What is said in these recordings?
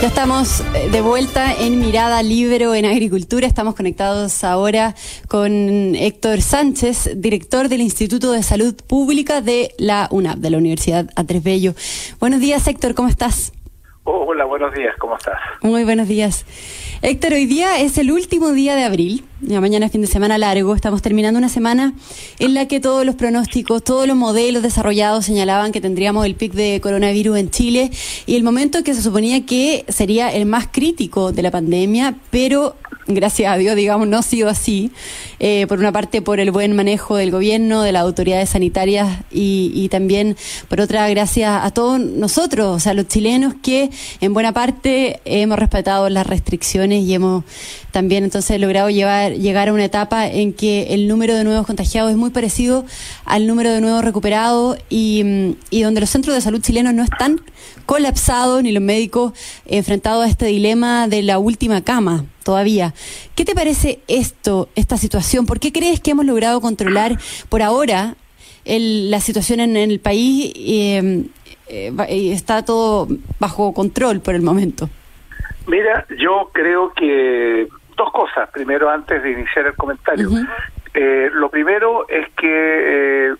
Ya estamos eh, de vuelta en Mirada Libero en Agricultura. Estamos conectados ahora con Héctor Sánchez, director del Instituto de Salud Pública de la UNAP, de la Universidad Andrés Bello. Buenos días, Héctor, ¿cómo estás? Hola, buenos días, ¿cómo estás? Muy buenos días. Héctor, hoy día es el último día de abril, ya mañana es fin de semana largo, estamos terminando una semana en la que todos los pronósticos, todos los modelos desarrollados señalaban que tendríamos el pic de coronavirus en Chile y el momento que se suponía que sería el más crítico de la pandemia, pero gracias a Dios, digamos, no ha sido así. Eh, por una parte, por el buen manejo del gobierno, de las autoridades sanitarias y, también, por otra, gracias a todos nosotros, o sea, los chilenos que en buena parte hemos respetado las restricciones y hemos también entonces logrado llevar, llegar a una etapa en que el número de nuevos contagiados es muy parecido al número de nuevos recuperados y, y donde los centros de salud chilenos no están colapsados ni los médicos enfrentados a este dilema de la última cama todavía. ¿Qué te parece esto, esta situación? ¿Por qué crees que hemos logrado controlar por ahora la situación en, el país eh, y está todo bajo control por el momento? Mira, yo creo que dos cosas. Primero, antes de iniciar el comentario. Eh, lo primero es que eh,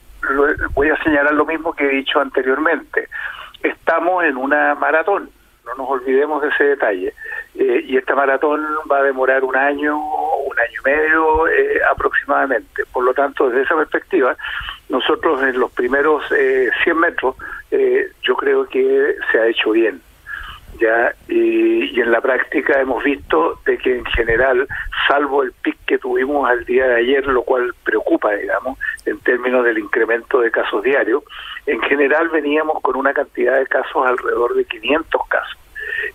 voy a señalar lo mismo que he dicho anteriormente. Estamos en una maratón no nos olvidemos de ese detalle. Eh, y esta maratón va a demorar un año, un año y medio eh, aproximadamente. Por lo tanto, desde esa perspectiva, nosotros en los primeros eh, 100 metros, eh, yo creo que se ha hecho bien. ya y, y, en la práctica hemos visto de que en general, salvo el pic que tuvimos al día de ayer, lo cual preocupa, digamos, en términos del incremento de casos diarios, en general veníamos con una cantidad de casos alrededor de 500 casos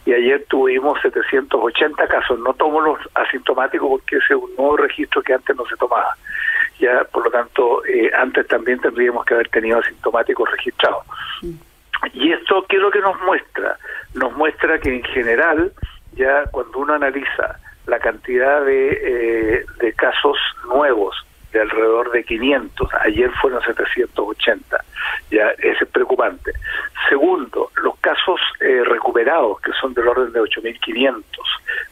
y ayer tuvimos 780 casos. No tomo los asintomáticos porque ese es un nuevo registro que antes no se tomaba. Ya, por lo tanto, eh, antes también tendríamos que haber tenido asintomáticos registrados. Y esto, ¿qué es lo que nos muestra? Nos muestra que en general, ya cuando uno analiza la cantidad de, eh, de casos nuevos de alrededor de 500, ayer fueron 780, ya es preocupante. Segundo, los casos eh, recuperados, que son del orden de 8.500,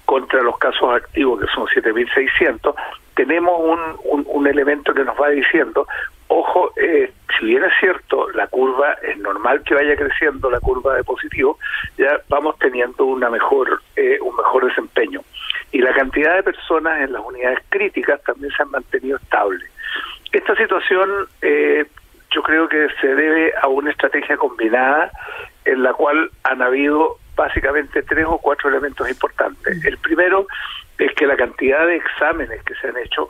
contra los casos activos, que son 7.600, tenemos un, un, un, elemento que nos va diciendo, ojo, eh, si bien es cierto, la curva es normal que vaya creciendo, la curva de positivo, ya vamos teniendo una mejor, eh, un mejor desempeño y la cantidad de personas en las unidades críticas también se han mantenido estable. Esta situación eh, yo creo que se debe a una estrategia combinada en la cual han habido básicamente tres o cuatro elementos importantes. El primero es que la cantidad de exámenes que se han hecho,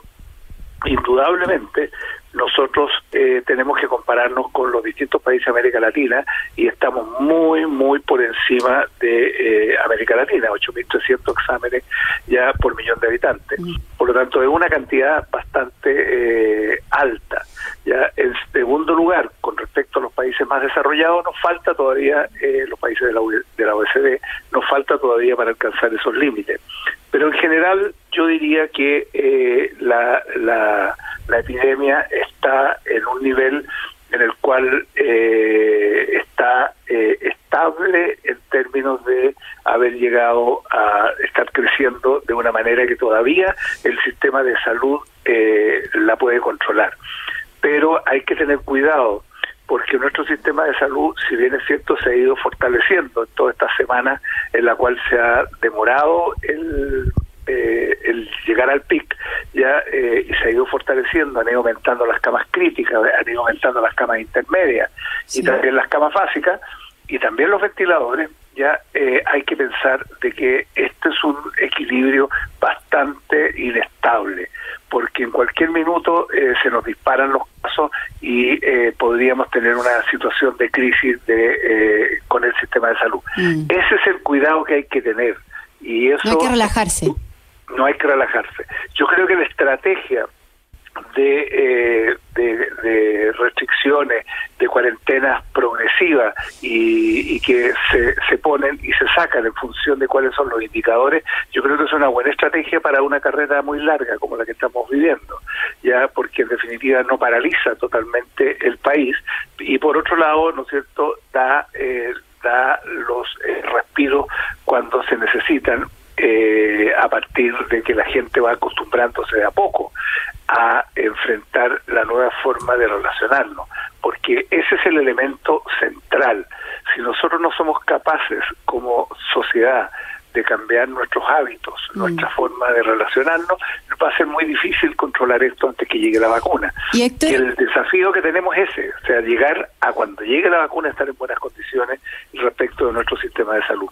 indudablemente, nosotros eh, tenemos que compararnos con los distintos países de América Latina y estamos muy, muy por encima de eh, América Latina, 8.300 exámenes ya por millón de habitantes. Por lo tanto, es una cantidad bastante eh, alta. Ya En segundo lugar, con respecto a los países más desarrollados, nos falta todavía, eh, los países de la, de la OECD, nos falta todavía para alcanzar esos límites. Pero en general, yo diría que eh, la, la, la epidemia está en un nivel en el cual eh, está eh, estable en términos de haber llegado a estar creciendo de una manera que todavía el sistema de salud eh, la puede controlar. Pero hay que tener cuidado porque nuestro sistema de salud, si bien es cierto, se ha ido fortaleciendo en toda esta semana en la cual se ha demorado el eh, llegar al pic ya eh, se ha ido fortaleciendo, han ido aumentando las camas críticas, han ido aumentando las camas intermedias sí. y también las camas básicas y también los ventiladores, ya eh, hay que pensar de que este es un equilibrio bastante inestable, porque en cualquier minuto eh, se nos disparan los casos y eh, podríamos tener una situación de crisis de, eh, con el sistema de salud. Mm. Ese es el cuidado que hay que tener. Y eso, no hay que relajarse no hay que relajarse. Yo creo que la estrategia de, de, restricciones, de cuarentenas progresivas y, que se, se ponen y se sacan en función de cuáles son los indicadores, yo creo que es una buena estrategia para una carrera muy larga como la que estamos viviendo, ya porque en definitiva no paraliza totalmente el país y por otro lado, ¿no es cierto?, da, eh, da los eh, respiros cuando se necesitan eh, a partir de que la gente va acostumbrándose de a poco a enfrentar la nueva forma de relacionarnos, porque ese es el elemento central. Si nosotros no somos capaces como sociedad de cambiar nuestros hábitos, mm. nuestra forma de relacionarnos, va a ser muy difícil controlar esto antes que llegue la vacuna. ¿Y, el desafío que tenemos es ese, o sea, llegar a cuando llegue la vacuna estar en buenas condiciones respecto de nuestro sistema de salud.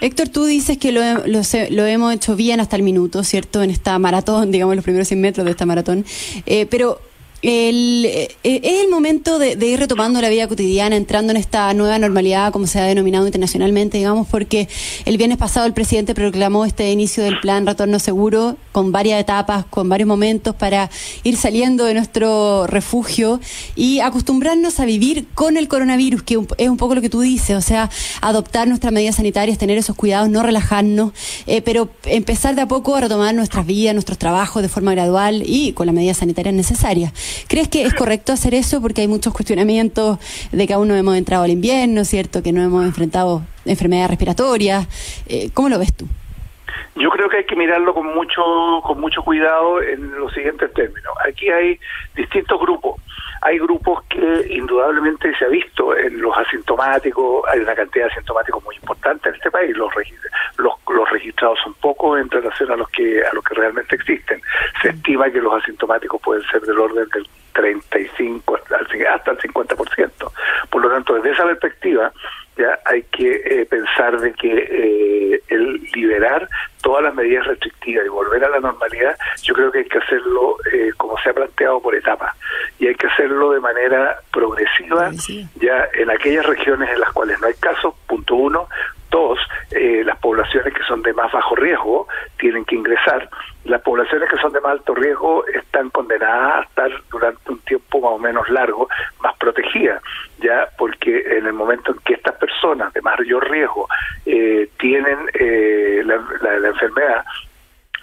Héctor, tú dices que lo, lo, hemos hecho bien hasta el minuto, ¿cierto? En esta maratón, digamos, los primeros 100 metros de esta maratón, eh, pero el, eh, eh, es el momento de, ir retomando la vida cotidiana, entrando en esta nueva normalidad, como se ha denominado internacionalmente, digamos, porque el viernes pasado el presidente proclamó este inicio del plan Retorno Seguro con varias etapas, con varios momentos para ir saliendo de nuestro refugio y acostumbrarnos a vivir con el coronavirus, que es un poco lo que tú dices, o sea, adoptar nuestras medidas sanitarias, tener esos cuidados, no relajarnos, eh, pero empezar de a poco a retomar nuestras vidas, nuestros trabajos de forma gradual y con las medidas sanitarias necesarias. ¿Crees que es correcto hacer eso? Porque hay muchos cuestionamientos de que aún no hemos entrado al invierno, ¿cierto? Que no hemos enfrentado enfermedades respiratorias. Eh, ¿Cómo lo ves tú? Yo creo que hay que mirarlo con mucho con mucho cuidado en los siguientes términos. Aquí hay distintos grupos. Hay grupos que indudablemente se ha visto en los asintomáticos, hay una cantidad de asintomáticos muy importante en este país, los, los, registrados son pocos en relación a los que a los que realmente existen. Se estima que los asintomáticos pueden ser del orden del 35 hasta el 50%. Por lo tanto, desde esa perspectiva, ya hay que eh, pensar de que eh, el liberar todas las medidas restrictivas y volver a la normalidad, yo creo que hay que hacerlo eh, como se ha planteado por etapas. Y hay que hacerlo de manera progresiva, ya en aquellas regiones en las cuales no hay casos, punto uno, dos, las poblaciones que son de más bajo riesgo tienen que ingresar. Las poblaciones que son de más alto riesgo están condenadas a estar durante un tiempo más o menos largo más protegidas, ya porque en el momento en que estas personas de mayor riesgo eh, tienen eh, la, enfermedad,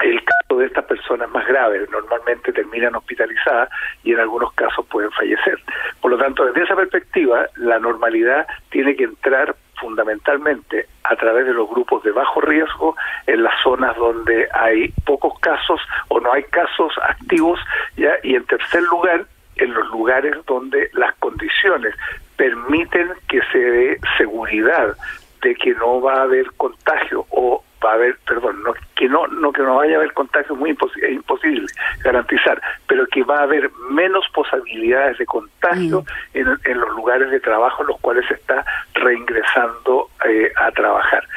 el caso de estas personas más graves normalmente terminan hospitalizadas y en algunos casos pueden fallecer. Por lo tanto, desde esa perspectiva, la normalidad tiene que entrar fundamentalmente a través de los grupos de bajo riesgo en las zonas donde hay pocos casos o no hay casos activos y en tercer lugar en los lugares donde las condiciones permiten que se dé seguridad de que no va a haber contagio o va a haber, perdón, no, que no, no que no vaya a haber contagio muy imposible, imposible garantizar, pero que va a haber menos posibilidades de contagio mm. en, en, los lugares de trabajo en los cuales se está reingresando eh, a trabajar.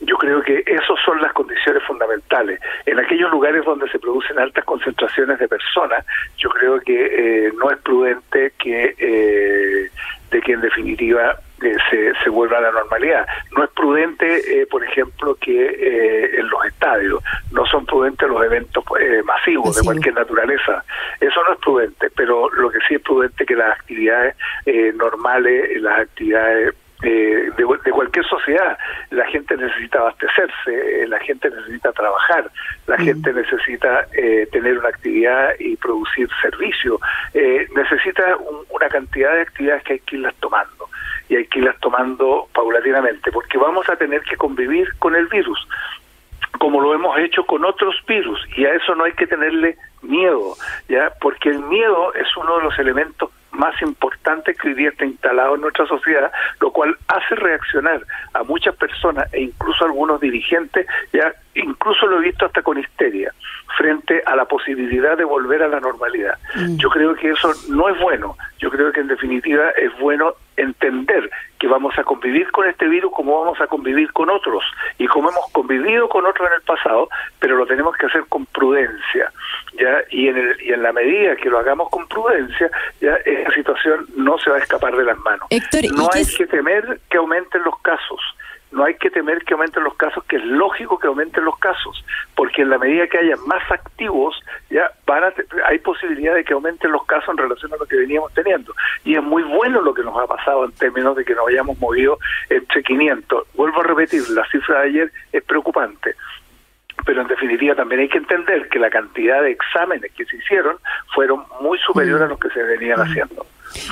Yo creo que esas son las condiciones fundamentales. En aquellos lugares donde se producen altas concentraciones de personas, yo creo que eh, no es prudente que eh, de que en definitiva eh, se, se, vuelva a la normalidad. No es prudente, eh, por ejemplo, que eh, en los estadios no son prudentes los eventos masivos de cualquier naturaleza. Eso no es prudente, pero lo que sí es prudente que las actividades normales, las actividades de, de, cualquier sociedad. La gente necesita abastecerse, la gente necesita trabajar, la gente necesita tener una actividad y producir servicio. necesita una cantidad de actividades que hay que irlas tomando y hay que irlas tomando paulatinamente, porque vamos a tener que convivir con el virus, como lo hemos hecho con otros virus, y a eso no hay que tenerle miedo, ya, porque el miedo es uno de los elementos más importantes que hoy día está instalado en nuestra sociedad, lo cual hace reaccionar a muchas personas e incluso a algunos dirigentes, ya incluso lo he visto hasta con histeria, frente a la posibilidad de volver a la normalidad. Mm. Yo creo que eso no es bueno, yo creo que en definitiva es bueno entender que vamos a convivir con este virus como vamos a convivir con otros y como hemos convivido con otros en el pasado, pero lo tenemos que hacer con prudencia, ya y en el, y en la medida que lo hagamos con prudencia, ya esa situación no se va a escapar de las manos. no hay que temer que aumenten los casos no hay que temer que aumenten los casos, que es lógico que aumenten los casos, porque en la medida que haya más activos, ya van a hay posibilidad de que aumenten los casos en relación a lo que veníamos teniendo. Y es muy bueno lo que nos ha pasado en términos de que nos hayamos movido entre 500. Vuelvo a repetir, la cifra de ayer es preocupante pero en definitiva también hay que entender que la cantidad de exámenes que se hicieron fueron muy superiores a los que se venían haciendo.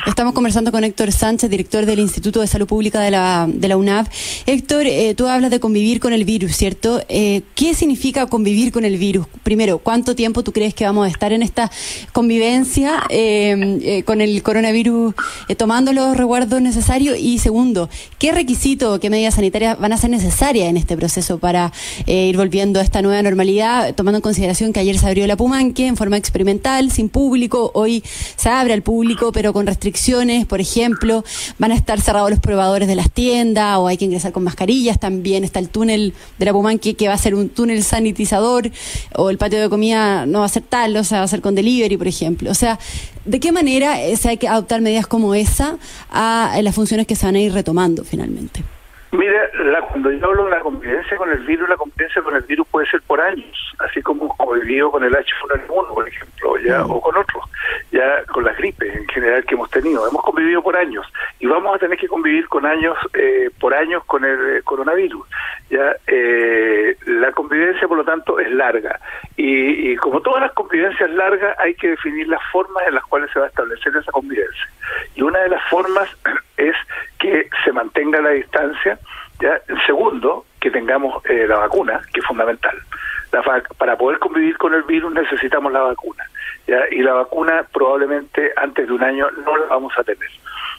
Estamos conversando con Héctor Sánchez, director del Instituto de Salud Pública de la, de UNAV. Héctor, eh, tú hablas de convivir con el virus, ¿cierto? Eh, ¿Qué significa convivir con el virus? Primero, ¿cuánto tiempo tú crees que vamos a estar en esta convivencia eh, con el coronavirus tomando los resguardos necesarios? Y segundo, ¿qué requisitos, qué medidas sanitarias van a ser necesarias en este proceso para ir volviendo a esta nueva normalidad, tomando en consideración que ayer se abrió la Pumanque en forma experimental, sin público, hoy se abre al público, pero con restricciones, por ejemplo, van a estar cerrados los probadores de las tiendas o hay que ingresar con mascarillas, también está el túnel de la Pumanque que va a ser un túnel sanitizador o el patio de comida no va a ser tal, o sea, va a ser con delivery, por ejemplo. O sea, ¿de qué manera se hay que adoptar medidas como esa a las funciones que se van a ir retomando finalmente? Mira, la, cuando yo hablo de la convivencia con el virus, la convivencia con el virus puede ser por años, así como convivido con el H1N1, por ejemplo, ya o con otros, ya con las gripes en general que hemos tenido. Hemos convivido por años y vamos a tener que convivir con años eh, por años con el eh, coronavirus. Ya eh, la convivencia, por lo tanto, es larga y, y como todas las convivencias largas, hay que definir las formas en las cuales se va a establecer esa convivencia. Y una de las formas es que se mantenga la distancia. ¿Ya? Segundo, que tengamos eh, la vacuna, que es fundamental. para poder convivir con el virus necesitamos la vacuna. ¿ya? Y la vacuna probablemente antes de un año no la vamos a tener.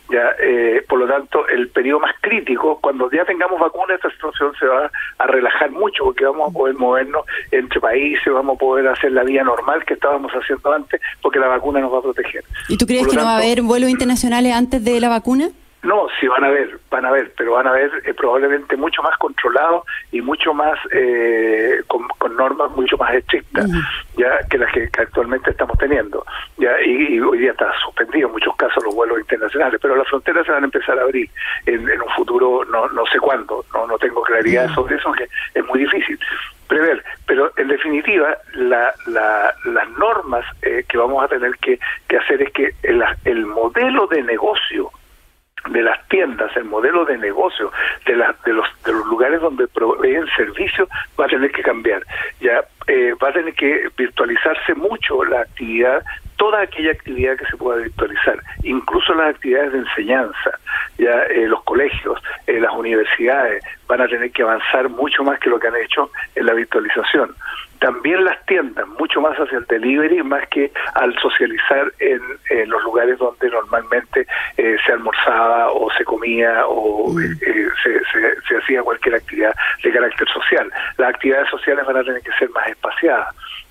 Ya, eh, por lo tanto, el periodo más crítico, cuando ya tengamos vacuna, esta situación se va a relajar mucho porque vamos a poder movernos entre países, vamos a poder hacer la vía normal que estábamos haciendo antes porque la vacuna nos va a proteger. ¿Y tú crees que no va a haber vuelos internacionales antes de la vacuna? No, sí van a ver, van a ver, pero van a ver eh, probablemente mucho más controlados y mucho más eh, con, normas mucho más estrictas, ya que las que, actualmente estamos teniendo. Ya y, hoy día está suspendido en muchos casos los vuelos internacionales, pero las fronteras se van a empezar a abrir en, un futuro no no sé cuándo, no no tengo claridad sobre eso, que es muy difícil prever, pero en definitiva la, las normas eh, que vamos a tener que, que hacer es que el, el modelo de negocio de las tiendas, el modelo de negocio de, la, de, los, de los lugares donde proveen servicios va a tener que cambiar. Ya eh, va a tener que virtualizarse mucho la actividad, toda aquella actividad que se pueda virtualizar, incluso las actividades de enseñanza. Ya eh, los colegios, eh, las universidades van a tener que avanzar mucho más que lo que han hecho en la virtualización también las tiendas, mucho más hacia el delivery, más que al socializar en, los lugares donde normalmente eh, se almorzaba o se comía o eh, se, hacía cualquier actividad de carácter social. Las actividades sociales van a tener que ser más espaciadas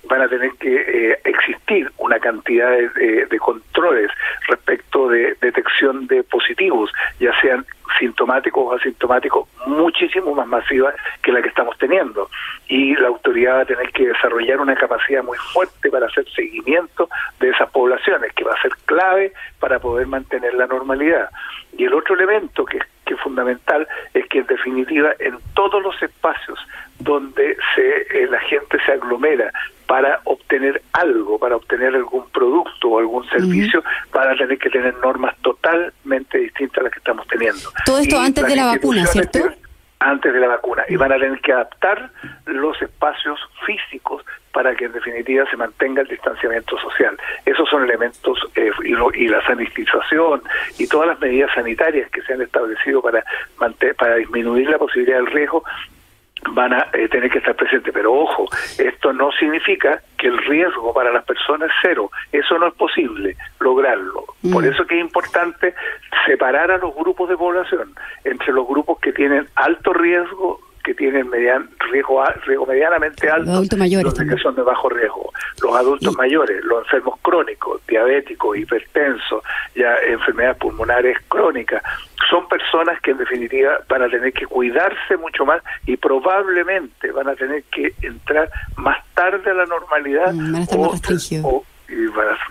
van a tener que eh, existir una cantidad de, de, controles respecto de detección de positivos, ya sean sintomáticos o asintomáticos, muchísimo más masiva que la que estamos teniendo. Y la autoridad va a tener que desarrollar una capacidad muy fuerte para hacer seguimiento de esas poblaciones, que va a ser clave para poder mantener la normalidad. Y el otro elemento que, que es fundamental es que en definitiva en todos los espacios donde se, eh, la gente se aglomera para obtener algo, para obtener algún producto o algún servicio, van a tener que tener normas totalmente distintas a las que estamos teniendo. Todo esto antes de la vacuna, ¿cierto? Antes de la vacuna. Y van a tener que adaptar los espacios físicos para que en definitiva se mantenga el distanciamiento social. Esos son elementos eh, y, la sanitización y todas las medidas sanitarias que se han establecido para, para disminuir la posibilidad del riesgo van a eh, tener que estar presentes. Pero ojo, esto no significa que el riesgo para las personas es cero. Eso no es posible lograrlo. Por mm. eso que es importante separar a los grupos de población entre los grupos que tienen alto riesgo que tienen median, riesgo, riesgo medianamente alto, los adultos mayores los que son de bajo riesgo, los adultos mayores, los enfermos crónicos, diabéticos, hipertensos, ya enfermedades pulmonares crónicas, son personas que en definitiva van a tener que cuidarse mucho más y probablemente van a tener que entrar más tarde a la normalidad mm, o,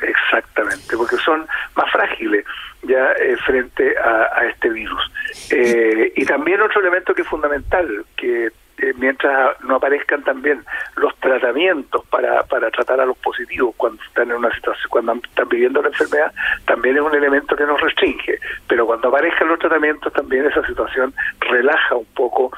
exactamente, porque son más frágiles ya eh, frente a, este virus. Eh, y también otro elemento que es fundamental, que mientras no aparezcan también los tratamientos para, para tratar a los positivos cuando están en una situación, cuando están viviendo la enfermedad, también es un elemento que nos restringe. Pero cuando aparezcan los tratamientos, también esa situación relaja un poco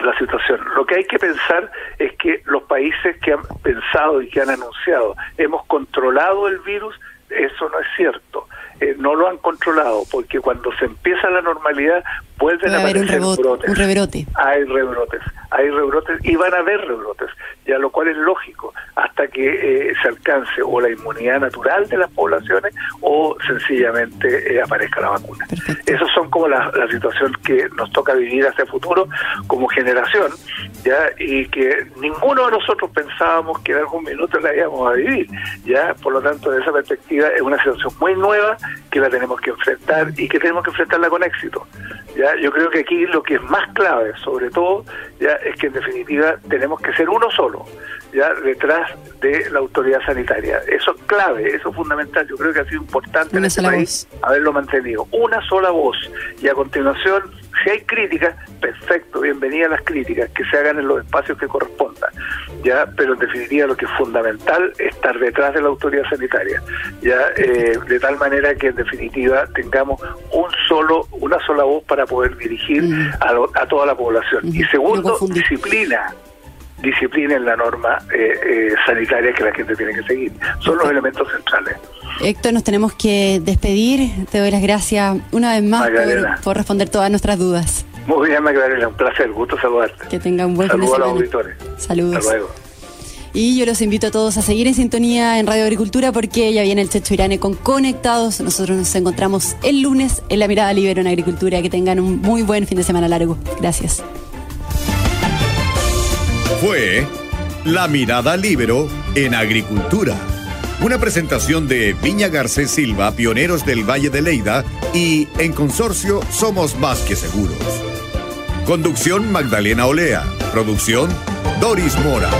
la situación. Lo que hay que pensar es que los países que han pensado y que han anunciado hemos controlado el virus, eso no es cierto. Eh, no lo han controlado porque cuando se empieza la normalidad vuelven a aparecer un brotes. Un rebrote. Hay rebrotes, hay rebrotes y van a haber rebrotes, ya lo cual es lógico, hasta que eh, se alcance o la inmunidad natural de las poblaciones o sencillamente eh, aparezca la vacuna. Esas son como la, la, situación que nos toca vivir hacia el futuro como generación, ya y que ninguno de nosotros pensábamos que en algún minuto la íbamos a vivir, ya por lo tanto de esa perspectiva es una situación muy nueva que la tenemos que enfrentar y que tenemos que enfrentarla con éxito. Ya, yo creo que aquí lo que es más clave, sobre todo, ya es que en definitiva tenemos que ser uno solo, ya detrás de la autoridad sanitaria. Eso es clave, eso es fundamental. Yo creo que ha sido importante en este país haberlo mantenido. Una sola voz y a continuación si hay críticas, perfecto, bienvenidas las críticas, que se hagan en los espacios que correspondan, ya, pero en definitiva lo que es fundamental es estar detrás de la autoridad sanitaria, ya, eh, de tal manera que en definitiva tengamos un solo, una sola voz para poder dirigir mm. a, toda la población. Y segundo, disciplina disciplina en la norma eh, eh, sanitaria que la gente tiene que seguir. Son los elementos centrales. Héctor, nos tenemos que despedir. Te doy las gracias una vez más por, responder todas nuestras dudas. Muy bien, Magdalena, un placer, gusto saludarte. Que tenga un buen Saludos a los auditores. Saludos. Hasta luego. Y yo los invito a todos a seguir en sintonía en Radio Agricultura porque ya viene el Checho Irane con Conectados. Nosotros nos encontramos el lunes en La Mirada Libre en Agricultura. Que tengan un muy buen fin de semana largo. Gracias. Fue La Mirada Libero en Agricultura una presentación de Viña Garcés Silva, pioneros del Valle de Leida, y en consorcio Somos Más que Seguros. Conducción Magdalena Olea. Producción Doris Mora.